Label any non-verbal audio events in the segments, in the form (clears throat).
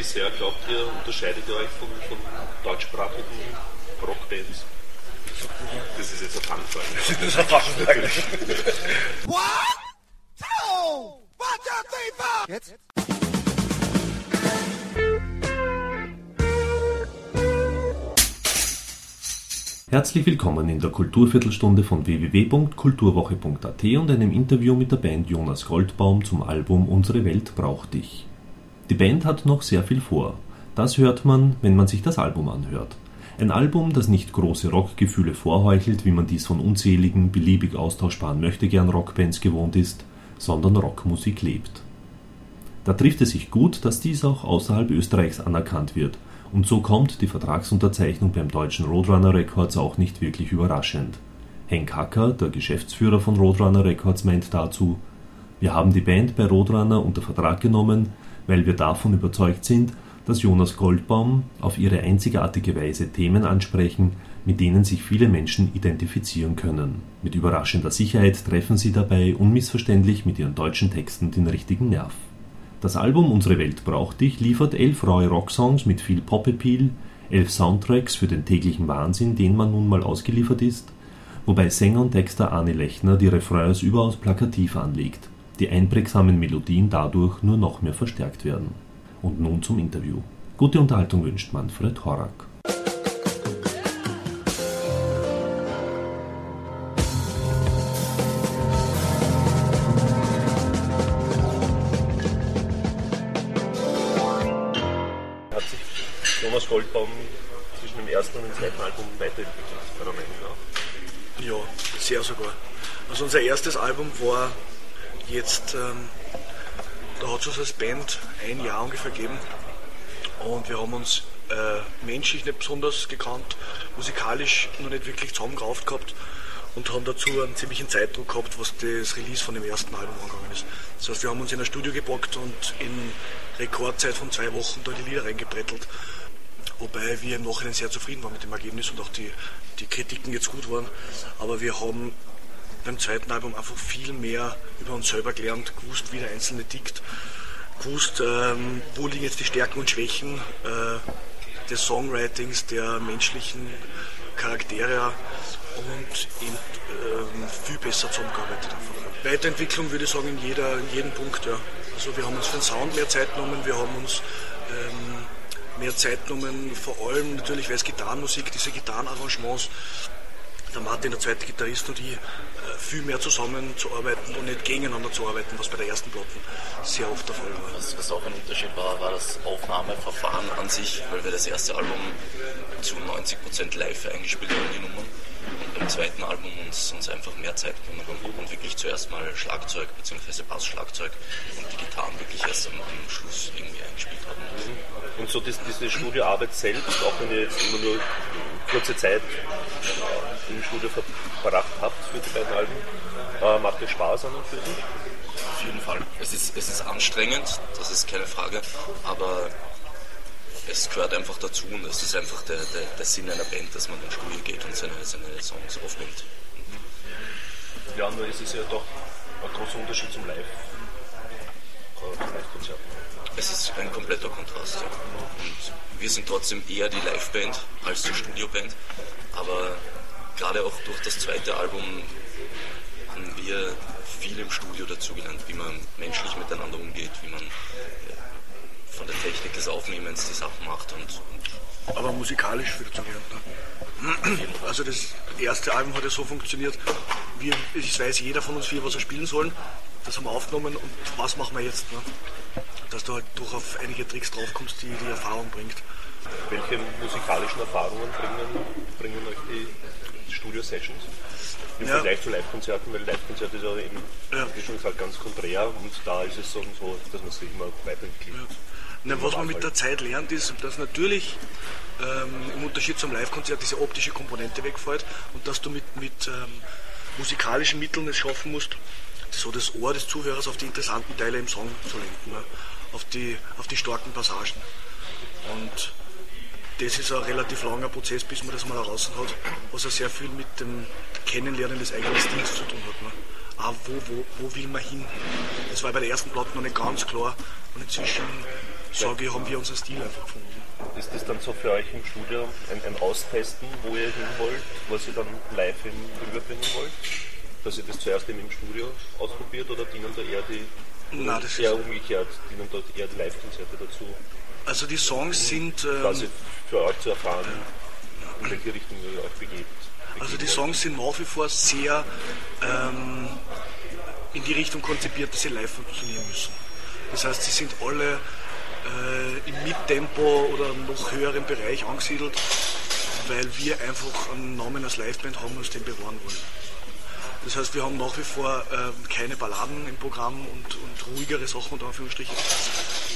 wie sehr glaubt ihr, unterscheidet ihr euch von, von deutschsprachigen Rockbands? Das ist jetzt eine Fangfrage. Das ist eine Fangfrage. One, two, one, two, three, four. Jetzt? Herzlich willkommen in der Kulturviertelstunde von www.kulturwoche.at und einem Interview mit der Band Jonas Goldbaum zum Album Unsere Welt braucht dich. Die Band hat noch sehr viel vor. Das hört man, wenn man sich das Album anhört. Ein Album, das nicht große Rockgefühle vorheuchelt, wie man dies von unzähligen, beliebig austauschbaren Möchtegern Rockbands gewohnt ist, sondern Rockmusik lebt. Da trifft es sich gut, dass dies auch außerhalb Österreichs anerkannt wird, und so kommt die Vertragsunterzeichnung beim deutschen Roadrunner Records auch nicht wirklich überraschend. Henk Hacker, der Geschäftsführer von Roadrunner Records, meint dazu: Wir haben die Band bei Roadrunner unter Vertrag genommen, weil wir davon überzeugt sind, dass Jonas Goldbaum auf ihre einzigartige Weise Themen ansprechen, mit denen sich viele Menschen identifizieren können. Mit überraschender Sicherheit treffen sie dabei unmissverständlich mit ihren deutschen Texten den richtigen Nerv. Das Album Unsere Welt braucht dich liefert elf raue Rocksongs mit viel Pop-Appeal, elf Soundtracks für den täglichen Wahnsinn, den man nun mal ausgeliefert ist, wobei Sänger und Texter Arne Lechner die Refrains überaus plakativ anlegt die einprägsamen Melodien dadurch nur noch mehr verstärkt werden. Und nun zum Interview. Gute Unterhaltung wünscht Manfred Horak. Hat sich Thomas Goldbaum zwischen dem ersten und dem zweiten Album weiterentwickelt, meiner Meinung nach? Ja, sehr sogar. Also unser erstes Album war jetzt, ähm, da hat es uns als Band ein Jahr ungefähr gegeben und wir haben uns äh, menschlich nicht besonders gekannt, musikalisch noch nicht wirklich zusammengerauft gehabt und haben dazu einen ziemlichen Zeitdruck gehabt, was das Release von dem ersten Album angegangen ist. Das heißt, wir haben uns in ein Studio gepackt und in Rekordzeit von zwei Wochen da die Lieder reingebrettelt. Wobei wir im Nachhinein sehr zufrieden waren mit dem Ergebnis und auch die, die Kritiken jetzt gut waren. Aber wir haben beim zweiten Album einfach viel mehr über uns selber gelernt, gewusst, wie der Einzelne tickt, gewusst, ähm, wo liegen jetzt die Stärken und Schwächen äh, des Songwritings, der menschlichen Charaktere und eben ähm, viel besser zusammengearbeitet einfach. Weiterentwicklung würde ich sagen in, jeder, in jedem Punkt, ja. Also wir haben uns für den Sound mehr Zeit genommen, wir haben uns ähm, mehr Zeit genommen, vor allem natürlich, weil es Gitarrenmusik, diese Gitarrenarrangements, der Martin, der zweite Gitarrist und ich, viel mehr zusammenzuarbeiten und nicht gegeneinander zu arbeiten, was bei der ersten Platte sehr oft der Fall war. Was, was auch ein Unterschied war, war das Aufnahmeverfahren an sich, weil wir das erste Album zu 90% live eingespielt haben, die Nummern. Und beim zweiten Album uns, uns einfach mehr Zeit genommen haben und wirklich zuerst mal Schlagzeug bzw. Bassschlagzeug und die Gitarren wirklich erst am, am Schluss irgendwie eingespielt haben. Und so diese Studioarbeit selbst, auch wenn ihr jetzt immer nur kurze Zeit im Studio verbracht habt für die beiden Alben. Äh, macht es Spaß an und für sich? Auf jeden Fall. Es ist, es ist anstrengend, das ist keine Frage, aber es gehört einfach dazu und es ist einfach der, der, der Sinn einer Band, dass man ins Studio geht und seine, seine Songs aufnimmt. Ja, nur es ist ja doch ein großer Unterschied zum Live. Äh, Live-Konzert. Es ist ein kompletter Kontrast. Ja. Und wir sind trotzdem eher die Live-Band als die Studio-Band, aber gerade auch durch das zweite Album haben wir viel im Studio dazugelernt, wie man menschlich miteinander umgeht, wie man von der Technik des Aufnehmens die Sachen macht und, und aber musikalisch viel dazugelernt. Ne? Also das erste Album hat ja so funktioniert, wir, es weiß jeder von uns vier, was er spielen soll. Das haben wir aufgenommen und was machen wir jetzt? Ne? Dass du halt durch auf einige Tricks draufkommst, die die Erfahrung bringt. Welche musikalischen Erfahrungen bringen, bringen euch die Studio-Sessions im ja. Vergleich zu Live-Konzerten, weil Live-Konzert ist ja eben, ja. wie schon gesagt, ganz konträr und da ist es so, dass man sich immer weiterentwickelt. Ja. Na, was man mit der Zeit lernt, ist, dass natürlich ähm, im Unterschied zum Live-Konzert diese optische Komponente wegfällt und dass du mit, mit ähm, musikalischen Mitteln es schaffen musst, so das Ohr des Zuhörers auf die interessanten Teile im Song zu lenken, ne? auf, die, auf die starken Passagen. Und das ist ein relativ langer Prozess, bis man das mal heraus hat, was ja sehr viel mit dem Kennenlernen des eigenen Stils zu tun hat. Ne? Ah, wo, wo, wo will man hin? Das war bei der ersten Platte noch nicht ganz klar und inzwischen sage ich, haben wir unseren Stil einfach gefunden. Ist das dann so für euch im Studio ein, ein Austesten, wo ihr hin wollt, was ihr dann live in rüberbringen wollt? Dass ihr das zuerst im Studio ausprobiert oder dienen da eher die Nein, das eher ist, umgekehrt, dienen dort eher die Live-Konzerte dazu? Also die Songs sind, ähm, Quasi für euch zu erfahren, in welche Richtung ihr euch begebt. also die Songs sind nach wie vor sehr ähm, in die Richtung konzipiert, dass sie live funktionieren müssen. Das heißt, sie sind alle äh, im Mittempo oder noch höheren Bereich angesiedelt, weil wir einfach einen Namen als Liveband haben und uns den bewahren wollen. Das heißt, wir haben nach wie vor ähm, keine Balladen im Programm und, und ruhigere Sachen unter Anführungsstrichen.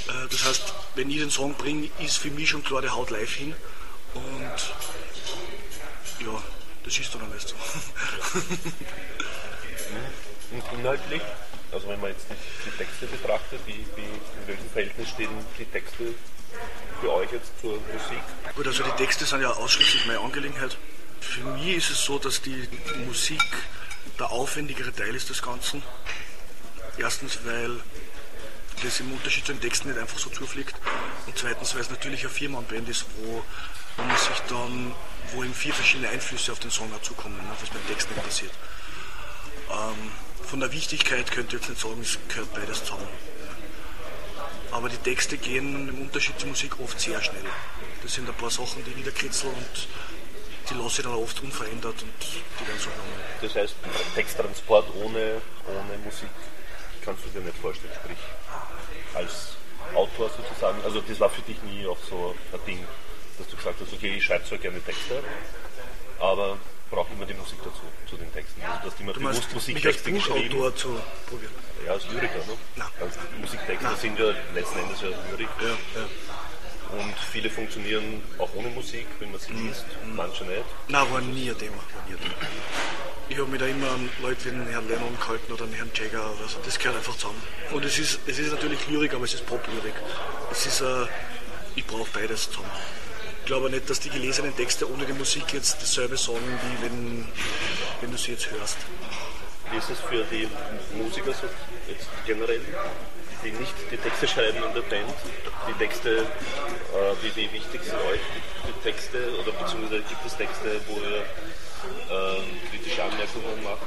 Äh, das heißt, wenn ich den Song bringe, ist für mich schon klar, der haut live hin. Und ja, das ist dann nicht so. Und inhaltlich, also wenn man jetzt die, die Texte betrachtet, wie, wie, in welchem Verhältnis stehen die Texte für euch jetzt zur Musik? Gut, also die Texte sind ja ausschließlich meine Angelegenheit. Für mich ist es so, dass die Musik der aufwendigere Teil ist des Ganzen. Erstens, weil das im Unterschied zu den Texten nicht einfach so zufliegt. Und zweitens, weil es natürlich eine Viermann-Band ist, wo, wo man sich dann, wo eben vier verschiedene Einflüsse auf den Song dazukommen, ne, was beim Text nicht passiert. Ähm, von der Wichtigkeit könnte ich jetzt nicht sagen, es gehört beides zusammen. Aber die Texte gehen im Unterschied zur Musik oft sehr schnell. Das sind ein paar Sachen, die niederkritzeln und die lasse ich dann oft unverändert und die werden so genommen. Das heißt, Texttransport ohne, ohne Musik kannst du dir nicht vorstellen, sprich als Autor sozusagen. Also das war für dich nie auch so ein Ding, dass du gesagt hast, okay, ich schreibe zwar gerne Texte, aber brauche immer die Musik dazu, zu den Texten. Also du hast immer Du bewusst Musiktexte geschrieben. Buchautor zu probieren. Ja, als Lyriker, ne? Nein. Also Musiktexte Nein. sind ja letzten Endes ja Lyrik. Ja, ja. Und viele funktionieren auch ohne Musik, wenn man sie Mhm. liest, manche nicht. Nein, war nie ein Thema. War nie ein Thema. Ich habe mich da immer an Leute wie den Herrn Lennon gehalten oder den Herrn Jagger so. Das gehört einfach zusammen. Und es ist, es ist natürlich Lyrik, aber es ist Pop-Lyrik. Es ist, äh, ich brauche beides zusammen. Ich glaube nicht, dass die gelesenen Texte ohne die Musik jetzt dasselbe sagen, wie wenn, wenn du sie jetzt hörst. Wie ist es für die Musiker so jetzt generell, die nicht die Texte schreiben in der Band? Die Texte, äh, wie, wie wichtig sind euch die, die Texte oder beziehungsweise gibt es Texte, wo ihr äh, kritische Anmerkungen macht?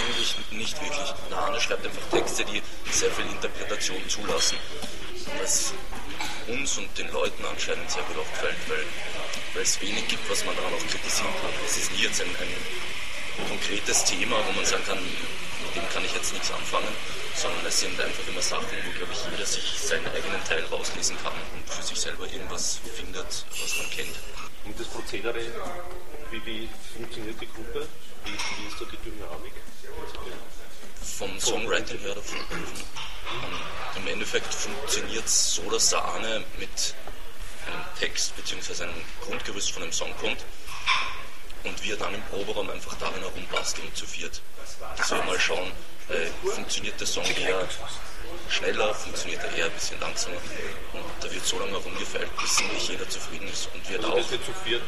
Eigentlich nicht wirklich. Der Arne schreibt einfach Texte, die sehr viel Interpretation zulassen. Was uns und den Leuten anscheinend sehr gut aufgefällt, weil, weil es wenig gibt, was man daran auch kritisieren kann. Es ist nie jetzt ein, ein konkretes Thema, wo man sagen kann, mit dem kann ich jetzt nichts anfangen, sondern es sind einfach immer Sachen, wo, glaube ich, jeder sich seinen eigenen Teil rauslesen kann und für sich selber irgendwas findet, was man kennt. Und das Prozedere, wie, wie funktioniert die Gruppe? Wie, wie ist da die Dynamik? vom Songwriting her davon. Im Endeffekt funktioniert es so, dass der Arne mit einem Text bzw. einem Grundgerüst von einem Song kommt und wir dann im Proberaum einfach darin herumbasteln zu viert. Dass wir mal schauen, äh, funktioniert der Song eher schneller, funktioniert er eher ein bisschen langsamer. Und da wird so lange herumgefeilt, bis nicht jeder zufrieden ist und wir da Also auch zu viert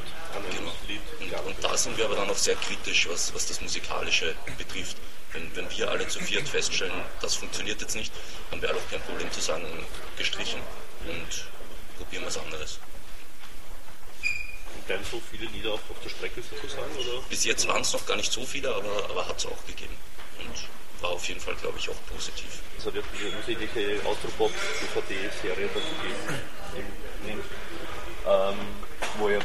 Genau. Und, und da sind wir aber dann auch sehr kritisch, was, was das Musikalische betrifft. Wenn, wenn wir alle zu viert feststellen, das funktioniert jetzt nicht, haben wir alle auch kein Problem zu sagen, gestrichen und probieren was anderes. Bleiben so viele Lieder auf, auf der Strecke sozusagen? Oder? Bis jetzt waren es noch gar nicht so viele, aber, aber hat es auch gegeben. Und war auf jeden Fall, glaube ich, auch positiv. Es hat ja diese unsägliche Austropop-DVD-Serie dazu gegeben, ähm, wo ja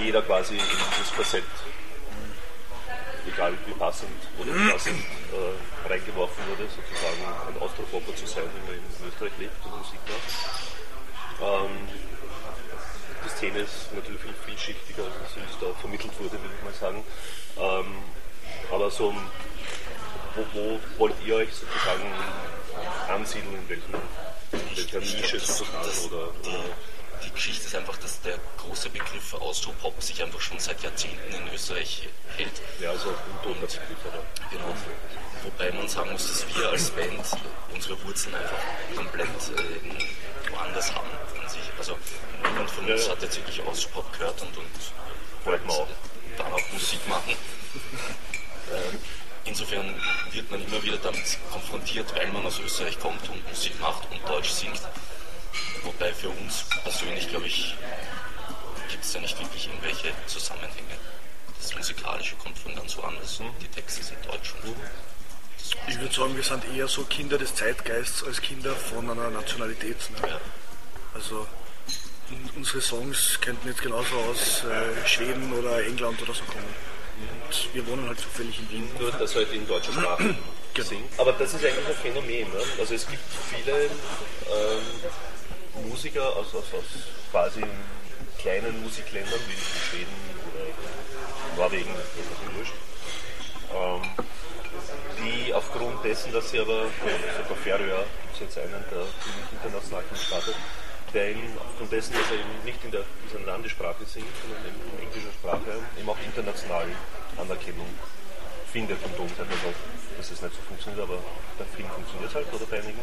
jeder quasi in dieses Korsett, egal wie passend oder unpassend, äh, reingeworfen wurde, sozusagen ein Austropopper zu sein, wenn man in Österreich lebt und Musik macht. Ähm, Szene ist natürlich viel vielschichtiger, als es da vermittelt wurde, würde ich mal sagen. Ähm, aber so wo, wo wollt ihr euch sozusagen ansiedeln, in, welchen, in welcher Nische sozusagen? Oder, Die, oder die Geschichte ist einfach, dass der große Begriff Austropop sich einfach schon seit Jahrzehnten in Österreich hält. ja, also Begriff, oder? Genau. Wobei man sagen muss, dass wir als Band unsere Wurzeln einfach komplett äh, woanders haben an sich. Also niemand von uns hat jetzt wirklich Austropop gehört und, und auch. dann auch Musik machen. (laughs) Äh, Insofern wird man immer wieder damit konfrontiert, weil man aus Österreich kommt und Musik macht und Deutsch singt. Wobei für uns persönlich, glaube ich, gibt es da nicht wirklich irgendwelche Zusammenhänge. Das Musikalische kommt von ganz woanders und die Texte sind deutsch und Ich würde sagen, wir sind eher so Kinder des Zeitgeists als Kinder von einer Nationalität. Ne? Ja. Also un- unsere Songs könnten jetzt genauso aus äh, Schweden oder England oder so kommen. Und wir wohnen halt zufällig in Wien. Nur, dass halt in deutscher Sprache (clears throat) Genau. singt. Aber das ist eigentlich ein Phänomen. Ne? Also es gibt viele ähm, Musiker aus, aus, aus quasi kleinen Musikländern wie Schweden oder Norwegen, das ist mir wurscht, ähm, die aufgrund dessen, dass sie aber, sogar Färöer gibt es jetzt einen, der ziemlich international startet, der eben aufgrund dessen, dass er eben nicht in der seiner Landessprache singt, sondern in englischer Sprache, eben auch international Anerkennung findet und uns gesagt, dass es nicht so funktioniert, aber bei vielen funktioniert es halt oder bei einigen.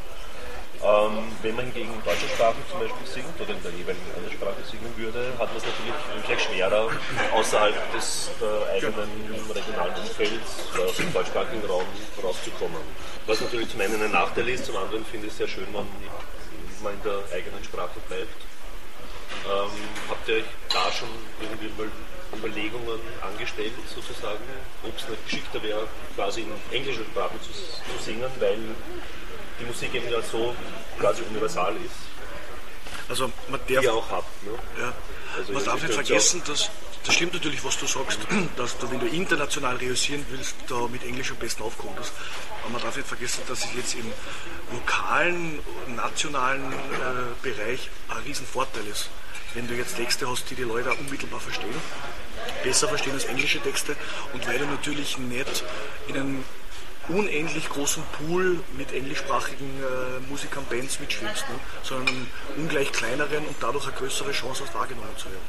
Ähm, wenn man hingegen in deutscher Sprache zum Beispiel singt oder in der jeweiligen anderen Sprache singen würde, hat man es natürlich vielleicht schwerer, außerhalb des äh, eigenen regionalen Umfelds oder aus dem deutschsprachigen Raum rauszukommen. Was natürlich zum einen ein Nachteil ist, zum anderen finde ich es sehr schön, wenn man in der eigenen Sprache bleibt. Ähm, habt ihr euch da schon irgendwie mal Überlegungen angestellt, sozusagen, ob es nicht geschickter wäre, quasi in englischer Sprache zu, zu singen, weil die Musik eben ja so quasi universal ist, Also man die darf, ihr auch habt. Ne? ja, Also man darf nicht vergessen, dass das stimmt natürlich, was du sagst, (clears throat) dass du, wenn du international realisieren willst, da mit Englisch am besten aufkommen musst. Aber man darf nicht vergessen, dass es jetzt im lokalen, nationalen äh, Bereich ein Riesenvorteil ist. Wenn du jetzt Texte hast, die die Leute unmittelbar verstehen, besser verstehen als englische Texte und weil du natürlich nicht in einem unendlich großen Pool mit englischsprachigen äh, Musikern, Bands mitschwimmst, ne? sondern einen ungleich kleineren und dadurch eine größere Chance hast, wahrgenommen zu werden.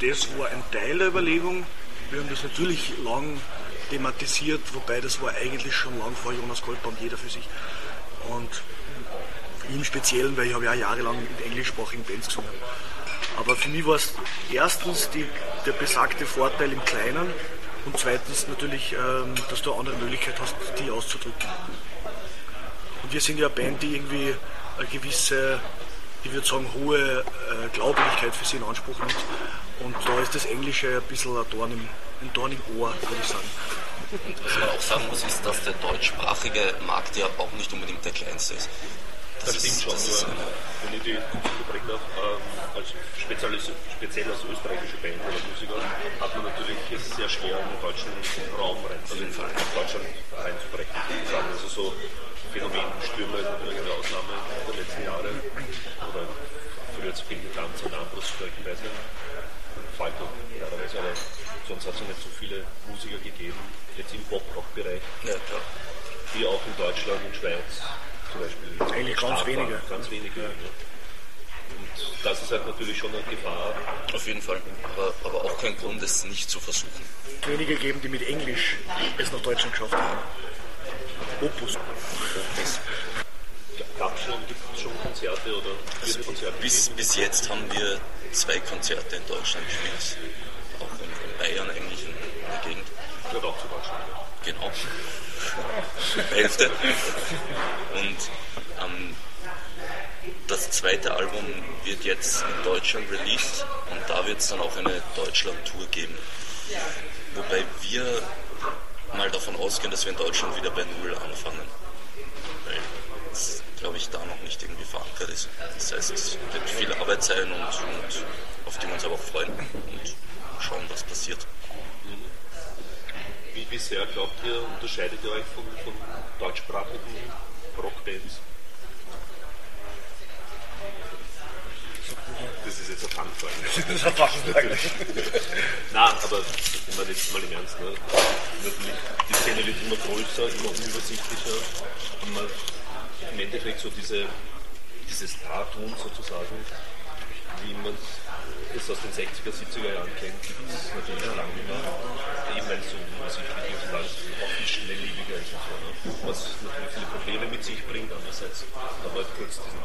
Das war ein Teil der Überlegung. Wir haben das natürlich lang thematisiert, wobei das war eigentlich schon lang vor Jonas Goldbaum jeder für sich. Und im Speziellen, weil ich habe ja jahrelang mit englischsprachigen Bands gesungen. Aber für mich war es erstens die, der besagte Vorteil im Kleinen und zweitens natürlich, ähm, dass du eine andere Möglichkeit hast, die auszudrücken. Und wir sind ja eine Band, die irgendwie eine gewisse, ich würde sagen, hohe äh, Glaubwürdigkeit für sie in Anspruch nimmt. Und da ist das Englische ein bisschen ein Dorn im, ein Dorn im Ohr, würde ich sagen. Was man auch sagen muss, ist, dass der deutschsprachige Markt ja auch nicht unbedingt der kleinste ist. Das stimmt schon, das ist, nur, wenn ich die Musik darf, ähm, als speziell, speziell als österreichische Band oder Musiker hat man natürlich es sehr schwer, in den deutschen Raum reinzubrechen, in Deutschland reinzubrechen. Also so Phänomenstürme ist natürlich eine Ausnahme der letzten Jahre. Oder früher zu viel Tanz und Armbrust beispielsweise. Sonst hat es ja nicht so viele Musiker gegeben, jetzt im Pop-Rock-Bereich ja, klar. die auch in Deutschland und Schweiz zum Beispiel Eigentlich ganz wenige. Ganz wenige. Ja. Und das ist halt natürlich schon eine Gefahr. Auf jeden Fall. Aber, aber auch kein Grund, es nicht zu versuchen. Wenige geben, die mit Englisch es nach Deutschland geschafft haben. Opus. Gab es schon, gibt es schon Konzerte oder Also Konzerte bis, bis jetzt haben wir zwei Konzerte in Deutschland gespielt. Auch in, in Bayern eigentlich in der Gegend. Gehört auch zu Deutschland. Genau. (laughs) Hälfte. Und ähm, das zweite Album wird jetzt in Deutschland released und da wird es dann auch eine Deutschland-Tour geben. Wobei wir mal davon ausgehen, dass wir in Deutschland wieder bei Null anfangen. Weil es, glaube ich, da noch nicht irgendwie verankert ist. Das heißt, es wird viel Arbeit sein und, und auf die wir uns aber auch freuen und schauen, was passiert. Wie, wie sehr glaubt ihr, unterscheidet ihr euch von, von deutschsprachigen Rockbands? Das ist jetzt eine Fangfrage. Das ist eine Fachfrage. Nein, aber wenn man jetzt mal im Ernst, ne? natürlich, die Szene wird immer größer, immer unübersichtlicher. Und man im Endeffekt so diese, dieses Star-Tun sozusagen, wie man es aus den 60er, 70er Jahren kennt, gibt es natürlich schon lange nicht mehr. Eben weil es so unübersichtlich ist und alles auch viel schnelllebiger ist und so. Ne? Was natürlich viele Probleme mit sich bringt. Andererseits haben wir halt kurz diesen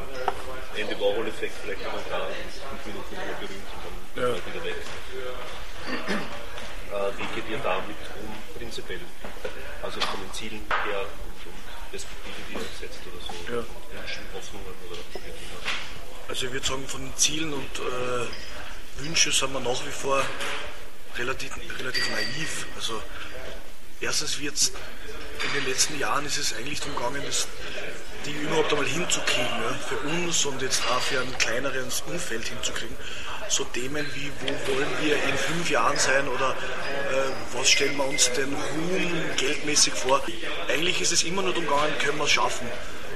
Andy Warhol-Effekt vielleicht noch da, fünf Minuten nur berühmt und dann Ja. wieder weg. Äh, wie geht ihr damit um prinzipiell? Also von den Zielen her und, und Perspektiven, die ihr setzt oder so? Ja. Hoffnungen oder Also ich würde sagen, von den Zielen und äh, Wünschen sind wir nach wie vor relativ, relativ naiv. Also erstens wird in den letzten Jahren ist es eigentlich darum gegangen, das Ding überhaupt einmal hinzukriegen, ja, für uns und jetzt auch für ein kleineres Umfeld hinzukriegen. So Themen wie, wo wollen wir in fünf Jahren sein oder äh, was stellen wir uns denn Ruhm geldmäßig vor. Eigentlich ist es immer nur darum gegangen, können wir es schaffen.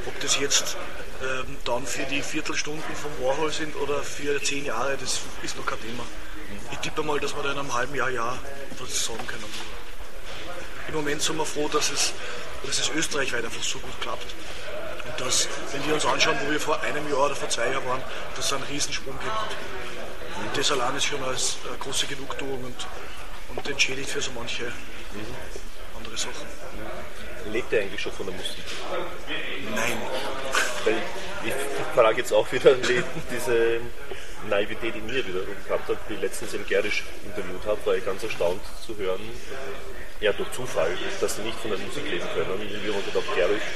Ob das jetzt ähm, dann für die Viertelstunden vom Warhol sind oder für zehn Jahre, das ist noch kein Thema. Ich tippe mal, dass wir da in einem halben Jahr, Jahr was sagen können. Im Moment sind wir froh, dass es, dass es österreichweit einfach so gut klappt. Und dass, wenn wir uns anschauen, wo wir vor einem Jahr oder vor zwei Jahren waren, dass es einen Riesensprung gibt. Und das allein ist schon als äh, große Genugtuung und, und entschädigt für so manche andere Sachen. Lebt ihr eigentlich schon von der Musik? Nein. Weil ich frage jetzt auch wieder (laughs) diese Naivität in mir wiederum gehabt habe, die ich letztens im Gerisch interviewt habe, war ich ganz erstaunt zu hören, ja durch Zufall, dass sie nicht von der Musik leben können. Und wir haben gedacht, Gerisch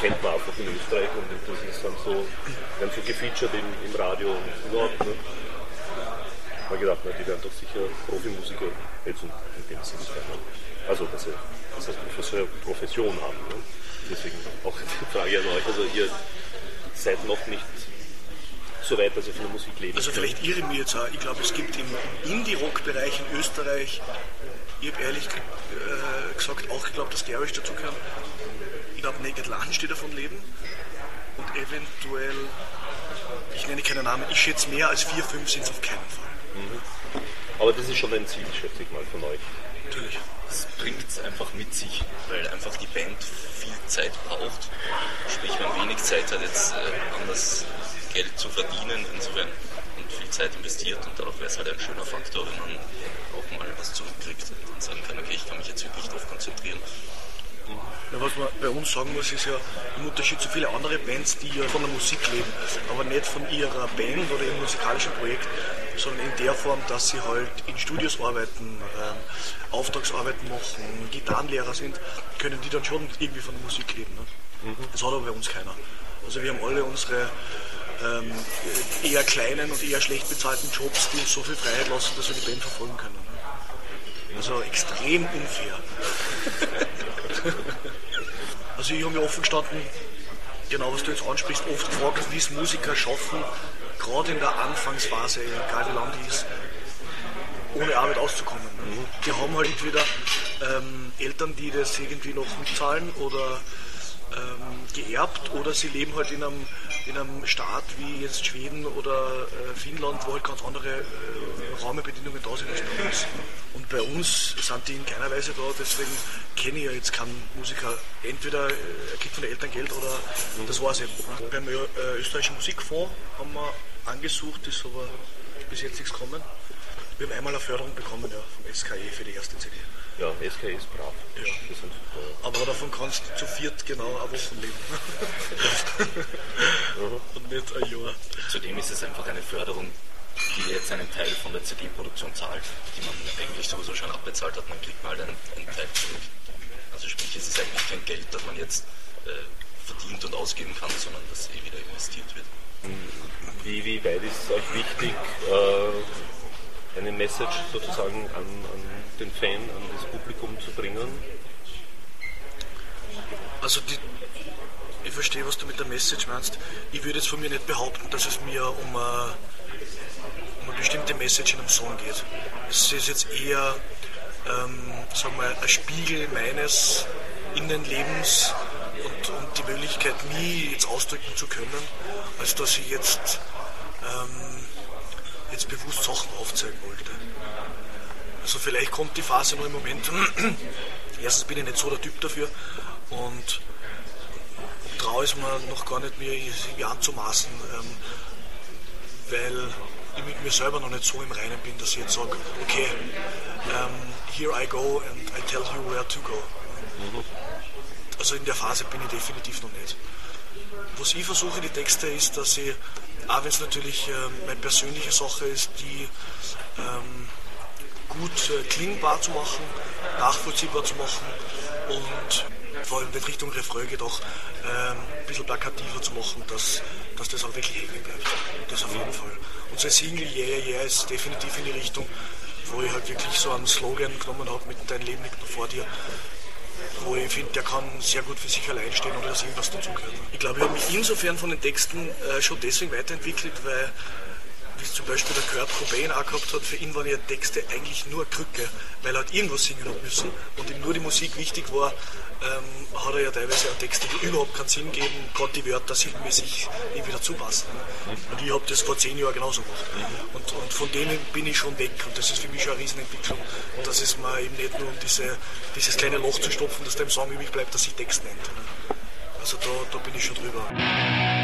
kennt man einfach in Österreich und das ist dann so, dann so gefeatured im, im Radio und überhaupt. Ne? Habe gedacht, na, die werden doch sicher Profimusiker jetzt in, dem Sinne sein. Ne? Also, dass sie, dass sie Professor, Profession haben. Ne? Deswegen auch die Frage an euch. Also, ihr seid noch nicht so weit, dass ihr von der Musik leben Also vielleicht irre mich jetzt auch. Ich glaube, es gibt im Indie-Rock-Bereich in Österreich, ich habe ehrlich äh, gesagt auch geglaubt, dass Garage dazugehört. Ich glaube, Naked Lunch, die davon leben. Und eventuell, ich nenne keine Namen, ich schätze mehr als vier, fünf sind es auf keinen Fall. Aber das ist schon ein Ziel, schätze ich mal, von euch. Natürlich. Es bringt es einfach mit sich, weil einfach die Band viel Zeit braucht. Sprich, wenn wenig Zeit hat, jetzt äh, anders Geld zu verdienen, insofern und viel Zeit investiert und darauf wäre es halt ein schöner Faktor, wenn man auch mal was zurückkriegt und sagen kann, okay, ich kann mich jetzt wirklich darauf konzentrieren. Ja, was man bei uns sagen muss, ist ja im Unterschied zu vielen anderen Bands, die ja von der Musik leben, aber nicht von ihrer Band oder ihrem musikalischen Projekt, sondern in der Form, dass sie halt in Studios arbeiten, ähm, Auftragsarbeiten machen, Gitarrenlehrer sind, können die dann schon irgendwie von der Musik leben. Ne? Das hat aber bei uns keiner. Also wir haben alle unsere ähm, eher kleinen und eher schlecht bezahlten Jobs, die uns so viel Freiheit lassen, dass wir die Band verfolgen können. Ne? Also extrem unfair. (laughs) (laughs) Also ich habe mir offen gestanden, genau was du jetzt ansprichst, oft gefragt, wie es Musiker schaffen, gerade in der Anfangsphase, egal wie lang die ist, ohne Arbeit auszukommen. Ne? Die haben halt entweder ähm, Eltern, die das irgendwie noch mitzahlen oder geerbt oder sie leben halt in einem, in einem Staat wie jetzt Schweden oder äh, Finnland, wo halt ganz andere äh, Rahmenbedingungen da sind als bei uns. Und bei uns sind die in keiner Weise da, deswegen kenne ich ja jetzt keinen Musiker. Entweder äh, er kriegt von den Eltern Geld oder das war's eben. Beim äh, österreichischen Musikfonds haben wir angesucht, ist aber bis jetzt nichts gekommen. Wir haben einmal eine Förderung bekommen ja, vom SKE für die erste CD. Ja, SK ist brav. Ja. Wir sind, äh, Aber davon kannst du zu viert genau eine Woche leben. (laughs) Und nicht ein Jahr. Zudem ist es einfach eine Förderung, die jetzt einen Teil von der CD-Produktion zahlt, die man eigentlich sowieso schon abbezahlt hat, man kriegt mal einen, einen Teil zurück. Also sprich, es ist eigentlich kein Geld, das man jetzt äh, verdient und ausgeben kann, sondern das eh wieder investiert wird. wie, wie weit ist es euch wichtig, äh, eine Message sozusagen an, an den Fan, an das Publikum zu bringen? Also die, ich verstehe, was du mit der Message meinst. Ich würde jetzt von mir nicht behaupten, dass es mir um eine, um eine bestimmte Message in einem Song geht. Es ist jetzt eher ähm, sagen wir, ein Spiegel meines Innenlebens und, und die Möglichkeit, mich jetzt ausdrücken zu können, als dass ich jetzt, jetzt bewusst Sachen aufzeigen wollte. Also vielleicht kommt die Phase noch im Moment. (clears throat) Erstens bin ich nicht so der Typ dafür und traue es mir noch gar nicht, mir irgendwie anzumaßen, ähm, weil ich mit mir selber noch nicht so im Reinen bin, dass ich jetzt sage, okay, ähm, here I go and I tell you where to go. Also in der Phase bin ich definitiv noch nicht. Was ich versuche die Texte ist, dass ich, auch wenn es natürlich ähm, meine persönliche Sache ist, die ähm, gut äh, klingbar zu machen, nachvollziehbar zu machen und vor allem in Richtung Refrain geht auch ähm, ein bisschen plakativer zu machen, dass, dass das auch wirklich hängen bleibt. Das auf jeden Fall. Unser Single Yeah Yeah ist definitiv in die Richtung, wo ich halt wirklich so einen Slogan genommen habe mit Dein Leben liegt noch vor dir wo ich finde, der kann sehr gut für sich allein stehen, ohne dass irgendwas dazugehört. Ich glaube, ich habe mich insofern von den Texten äh, schon deswegen weiterentwickelt, weil wie es zum Beispiel der Kurt Cobain auch gehabt hat, für ihn waren ja Texte eigentlich nur Krücke, weil er halt irgendwas singen hat müssen und ihm nur die Musik wichtig war, ähm, hat er ja teilweise auch Texte, die überhaupt keinen Sinn geben, gerade die Wörter singmäßig ihm wieder zupassen. Und ich habe das vor zehn Jahren genauso gemacht. Und, und, von denen bin ich schon weg und das ist für mich schon eine Riesenentwicklung, dass es mir eben nicht nur um diese, dieses kleine Loch zu stopfen, das dem Song übrig bleibt, dass sich Text nennt. Also da, da bin ich schon drüber.